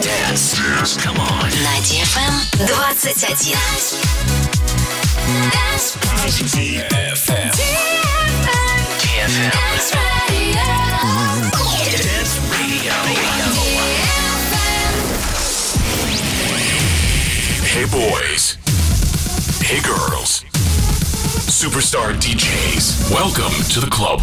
Dance. Dance. Come on. На DFM 21. DFM. DFM. Dance Radio. Hey boys. Hey girls. Superstar DJs. Welcome to the club.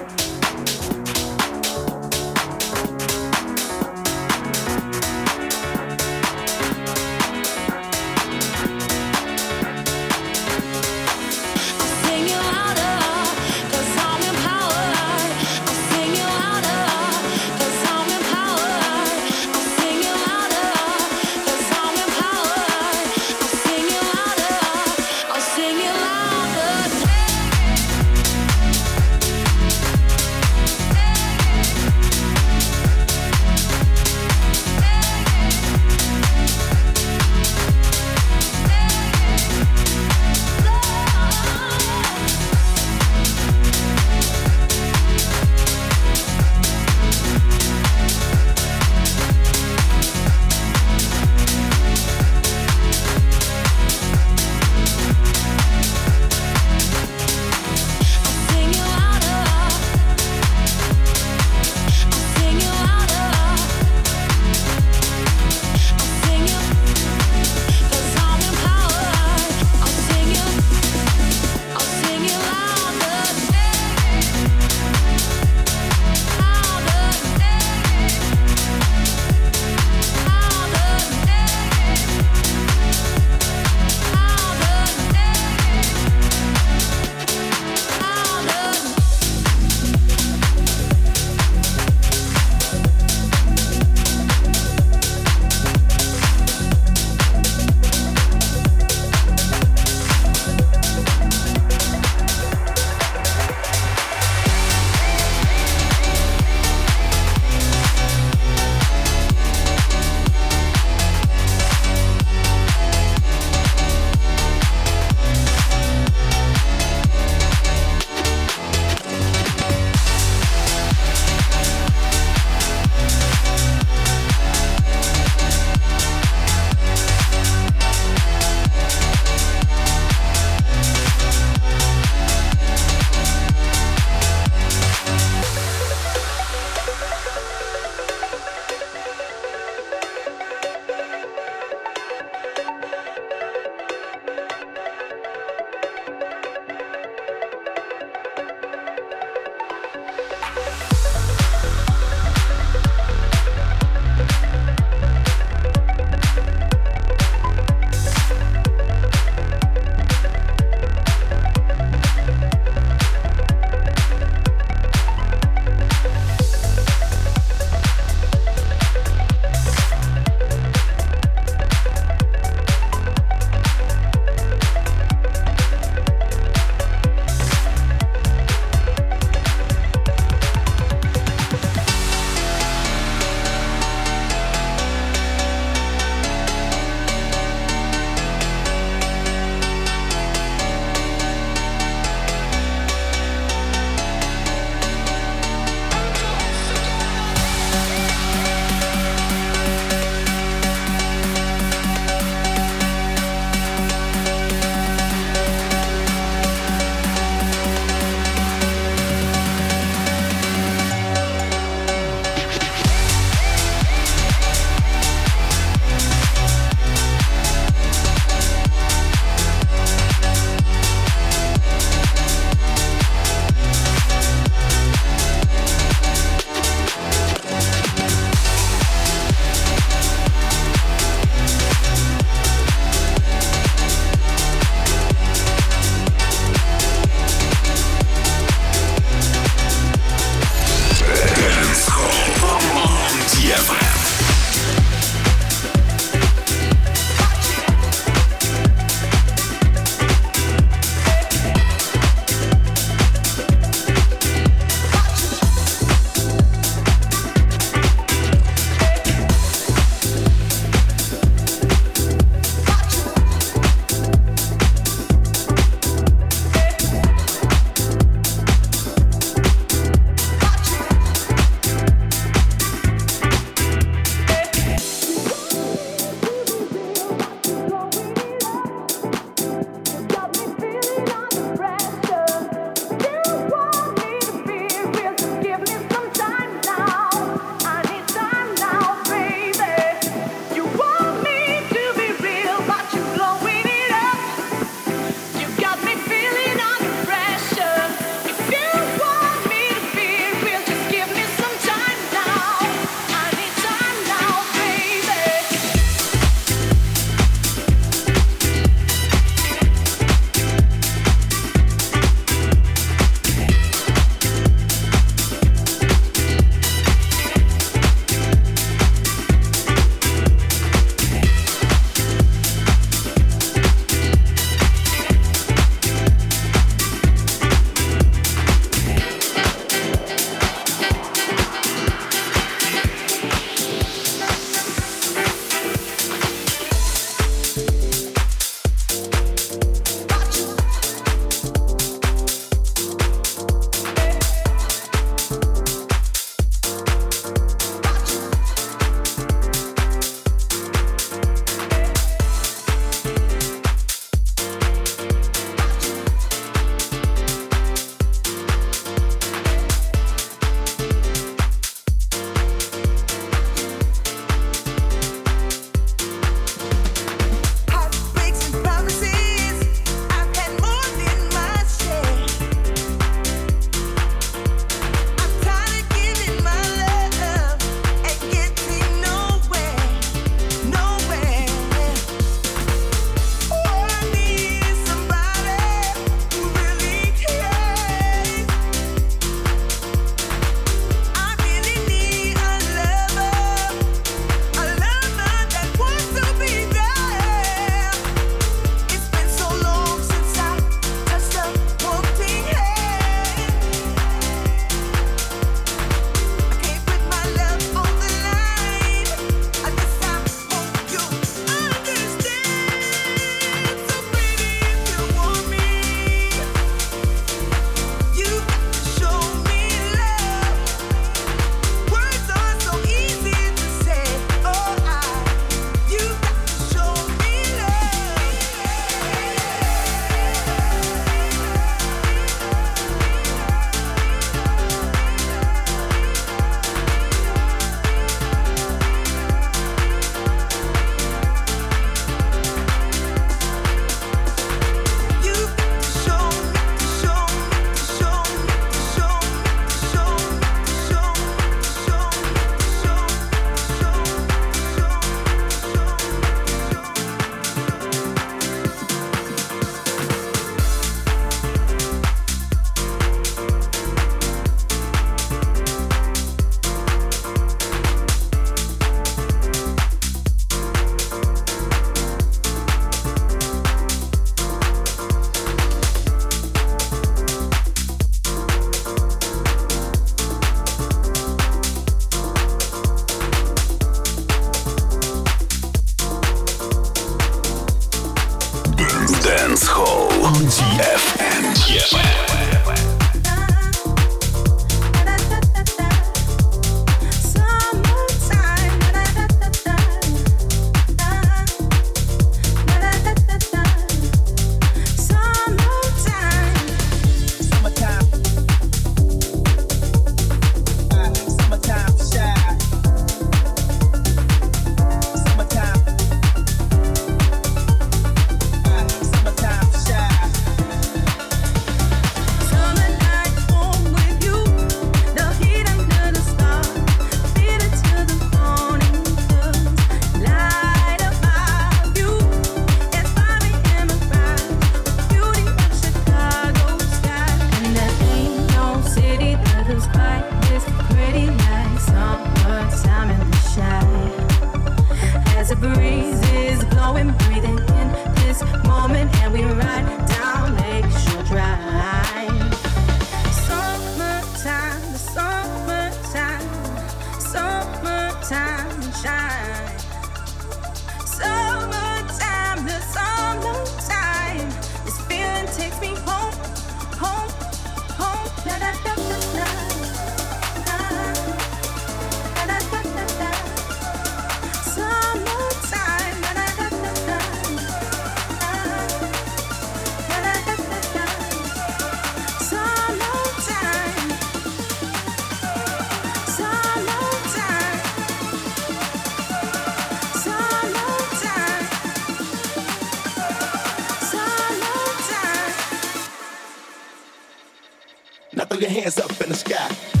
hands up in the sky.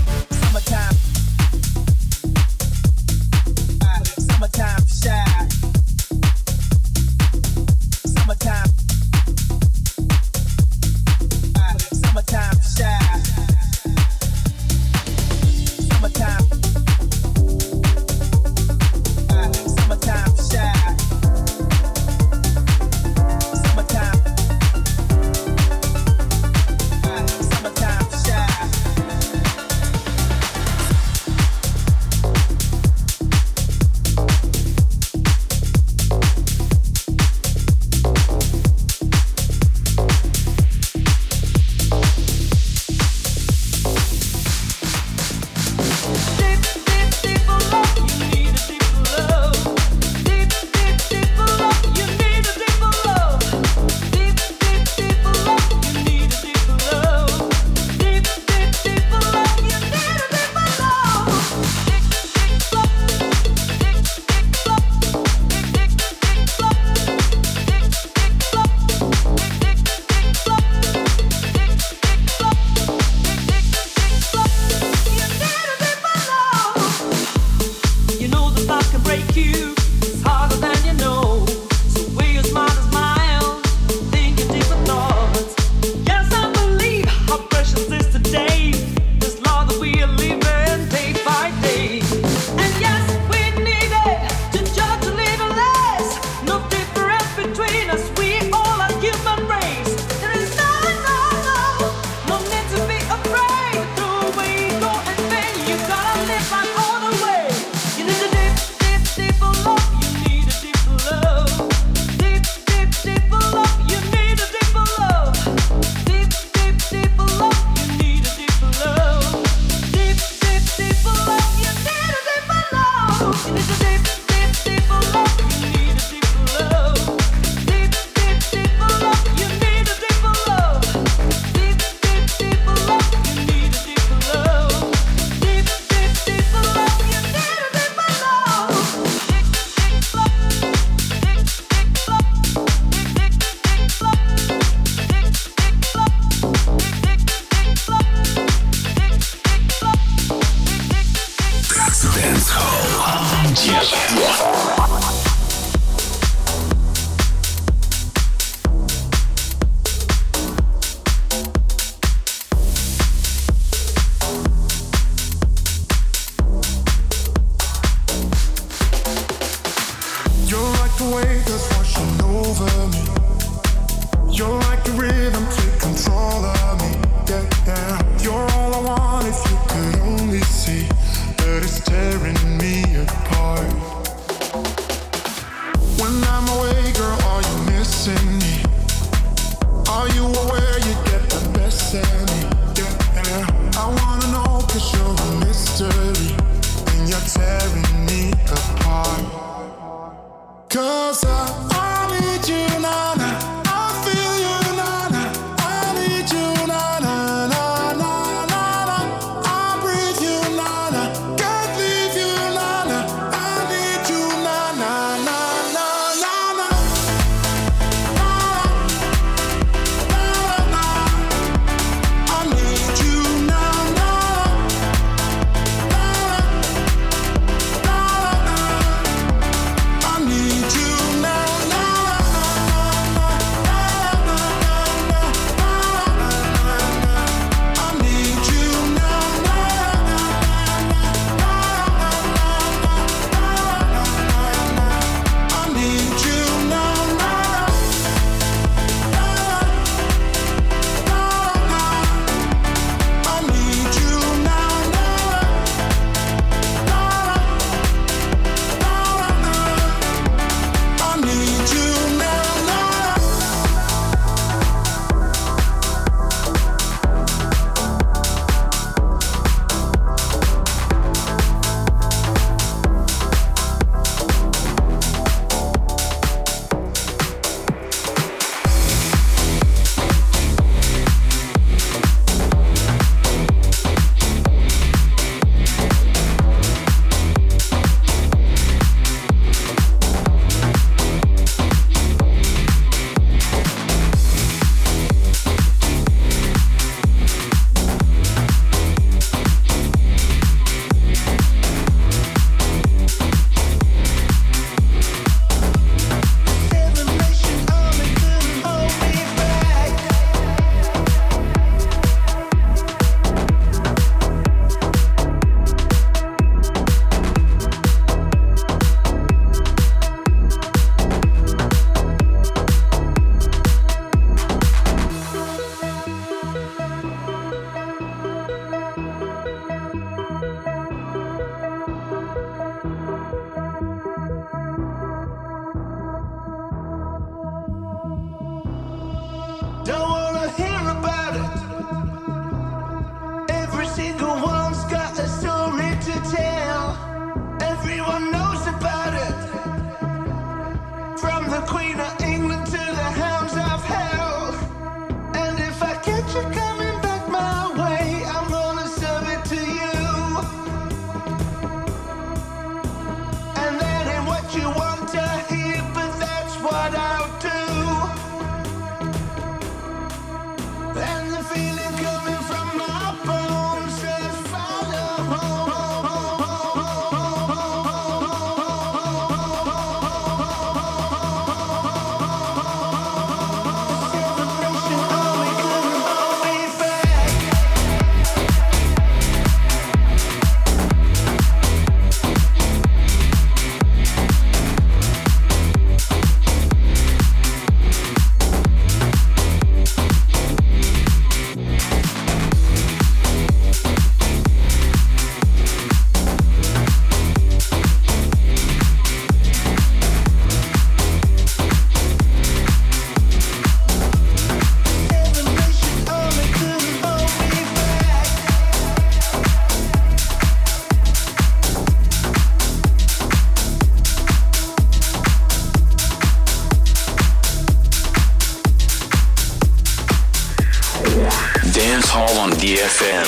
Hall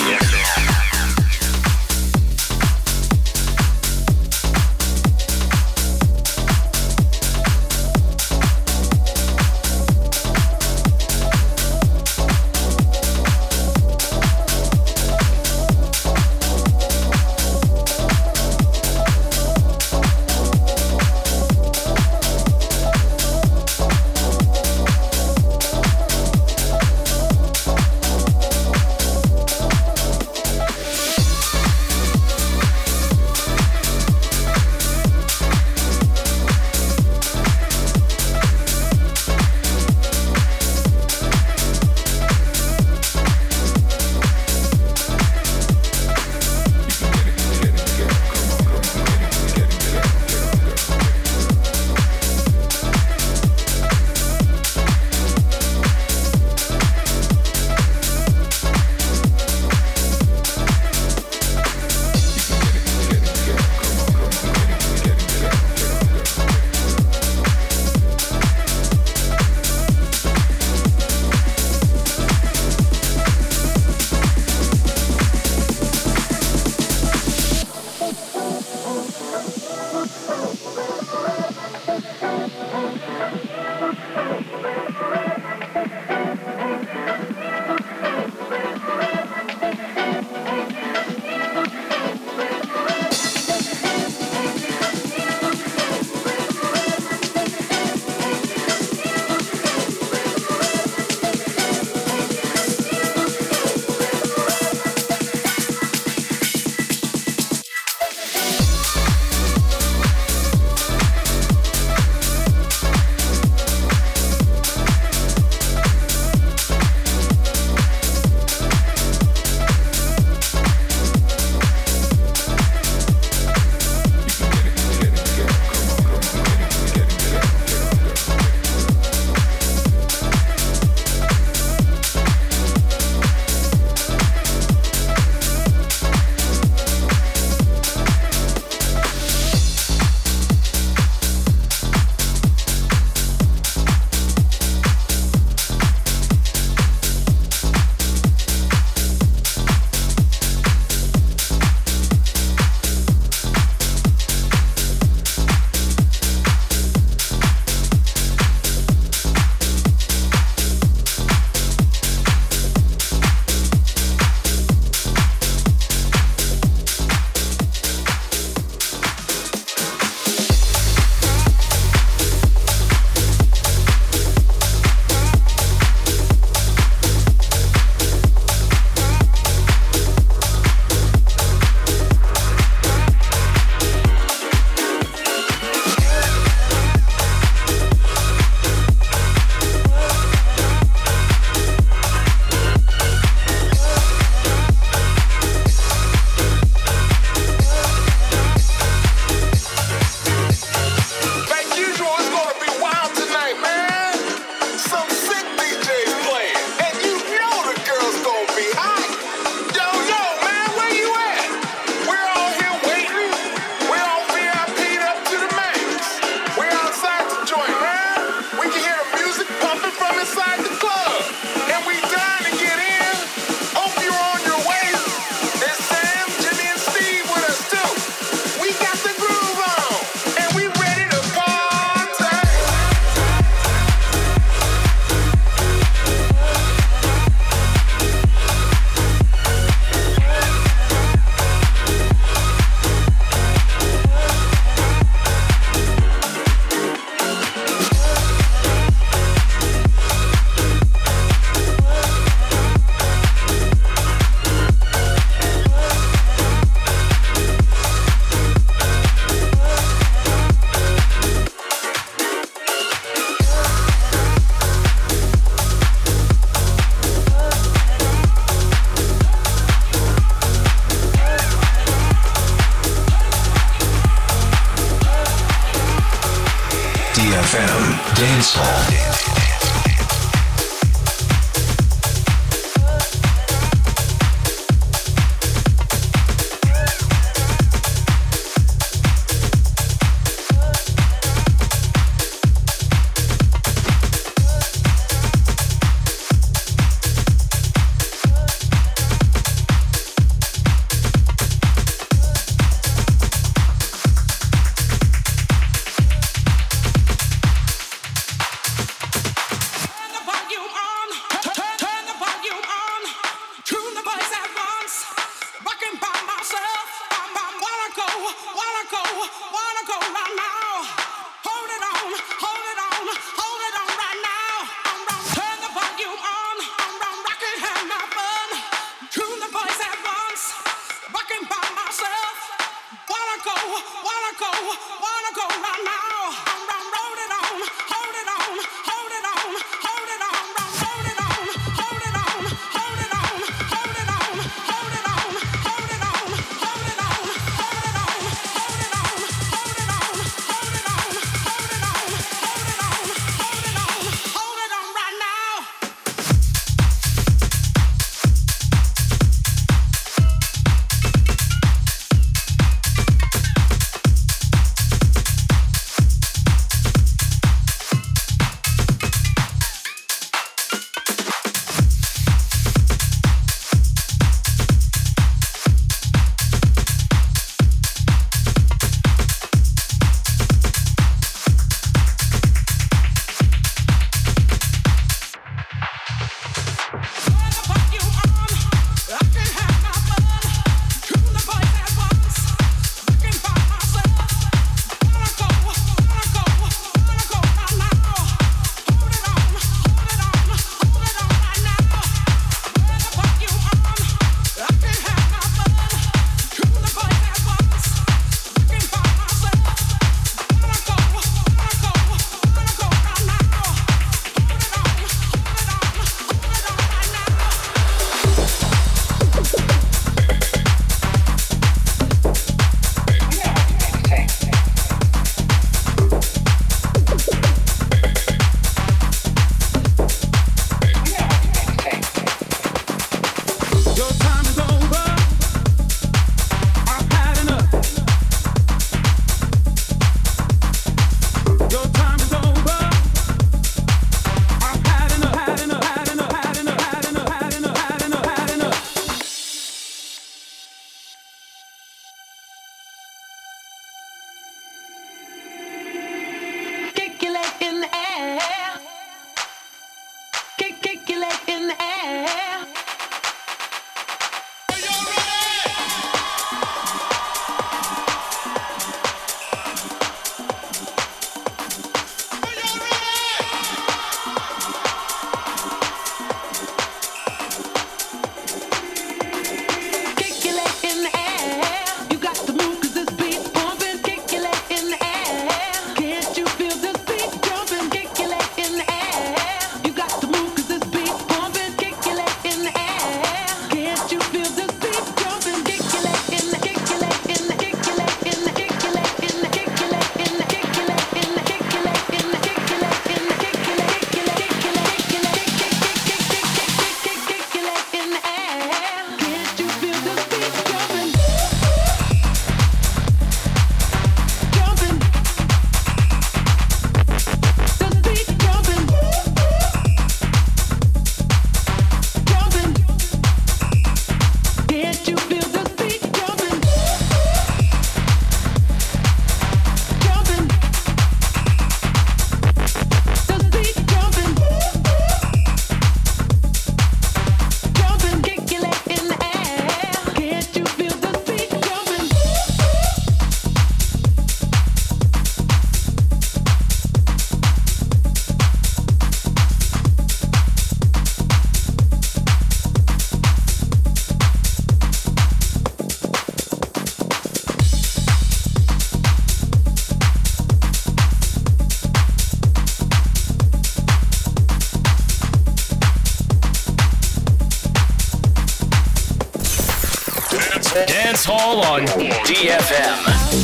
Dance Hall on DFM.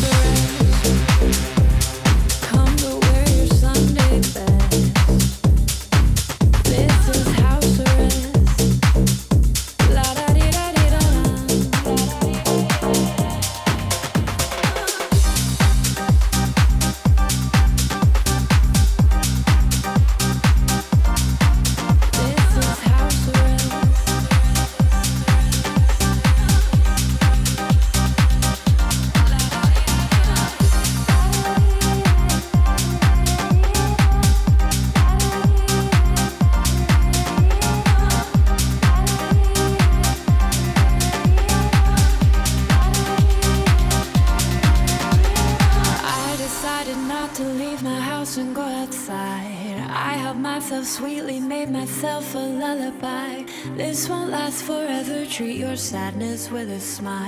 With a smile.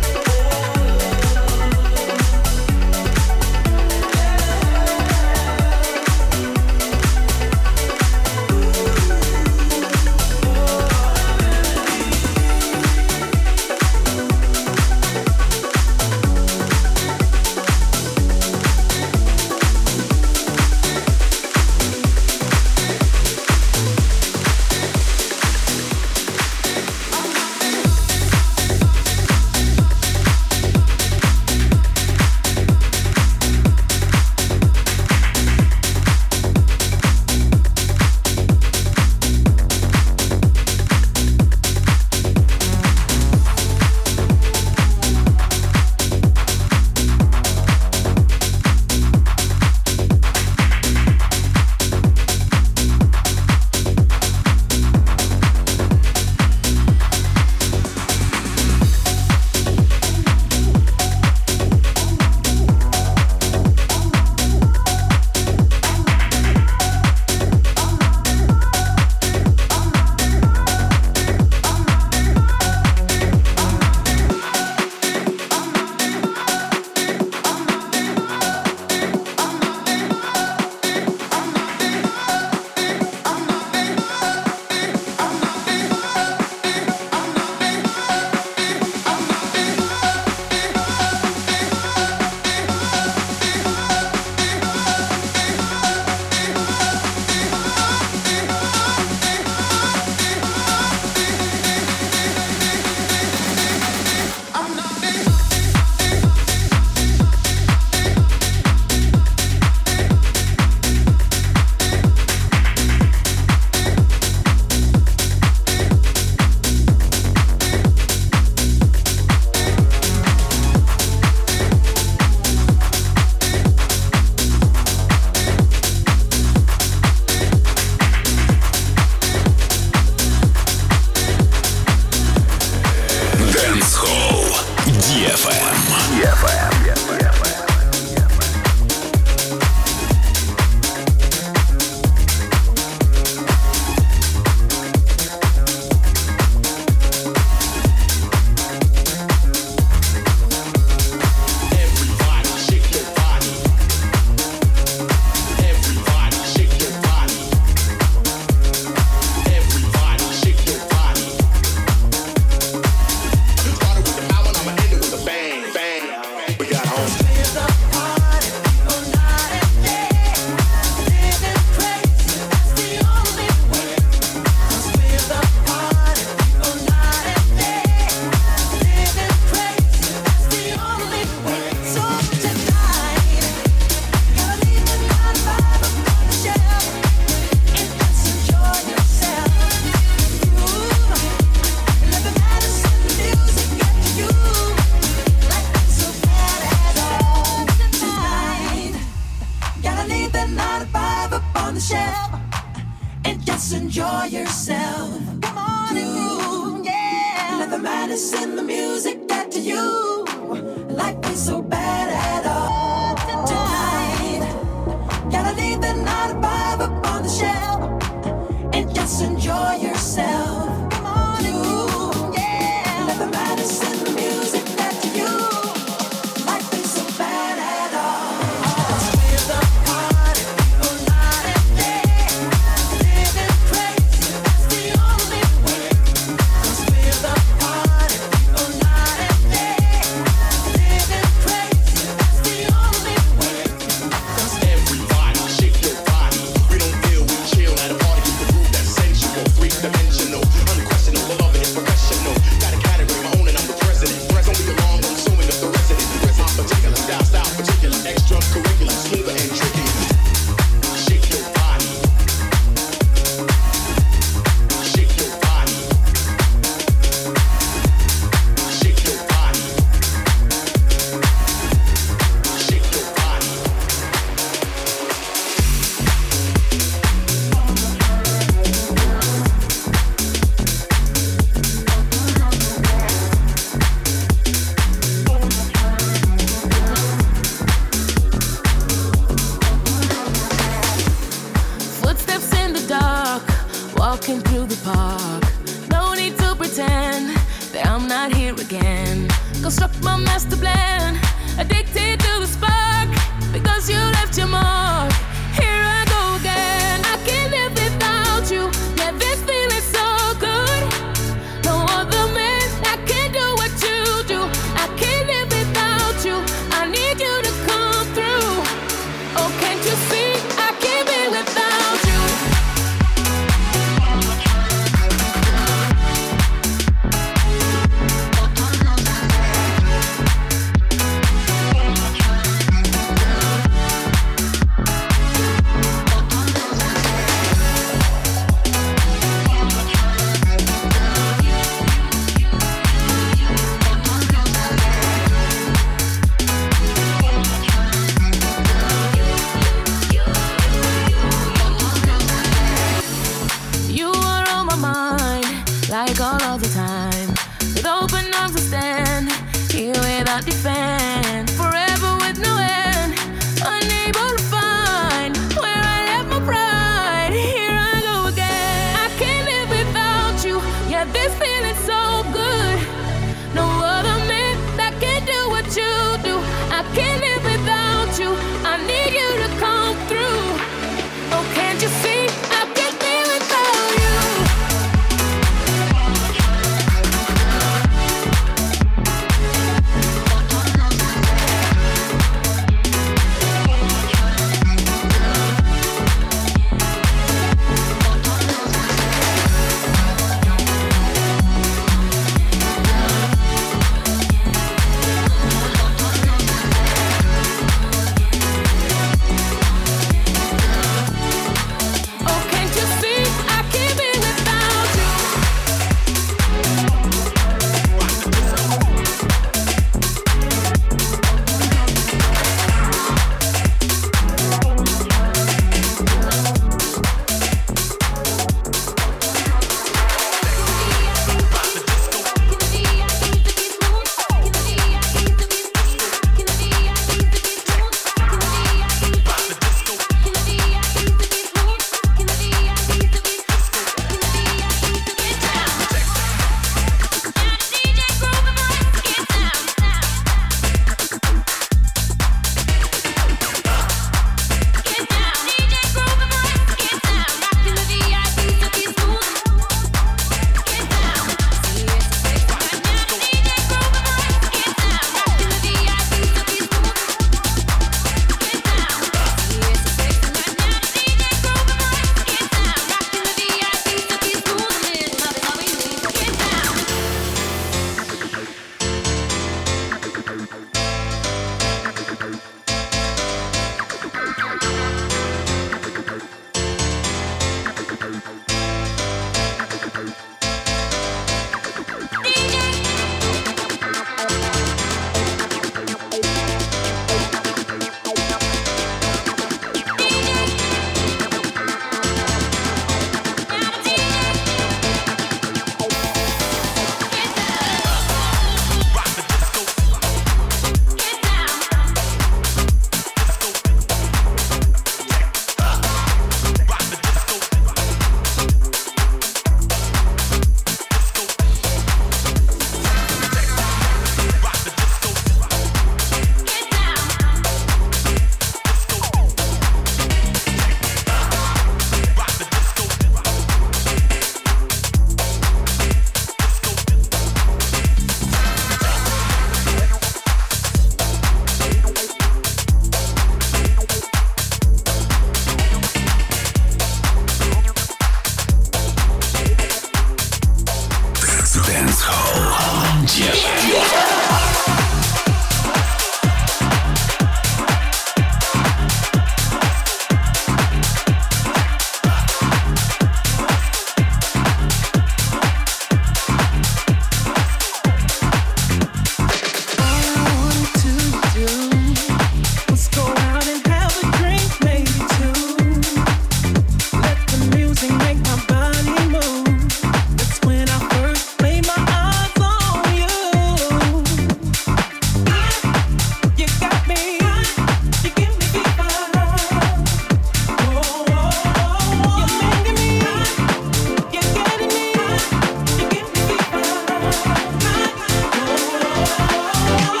Oh,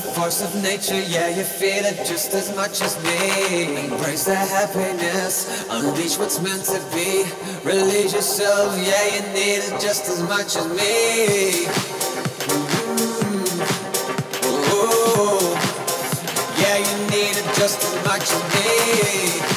force of nature. Yeah, you feel it just as much as me. Embrace the happiness, unleash what's meant to be. Release yourself, yeah, you need it just as much as me. Mm-hmm. Ooh. Yeah, you need it just as much as me.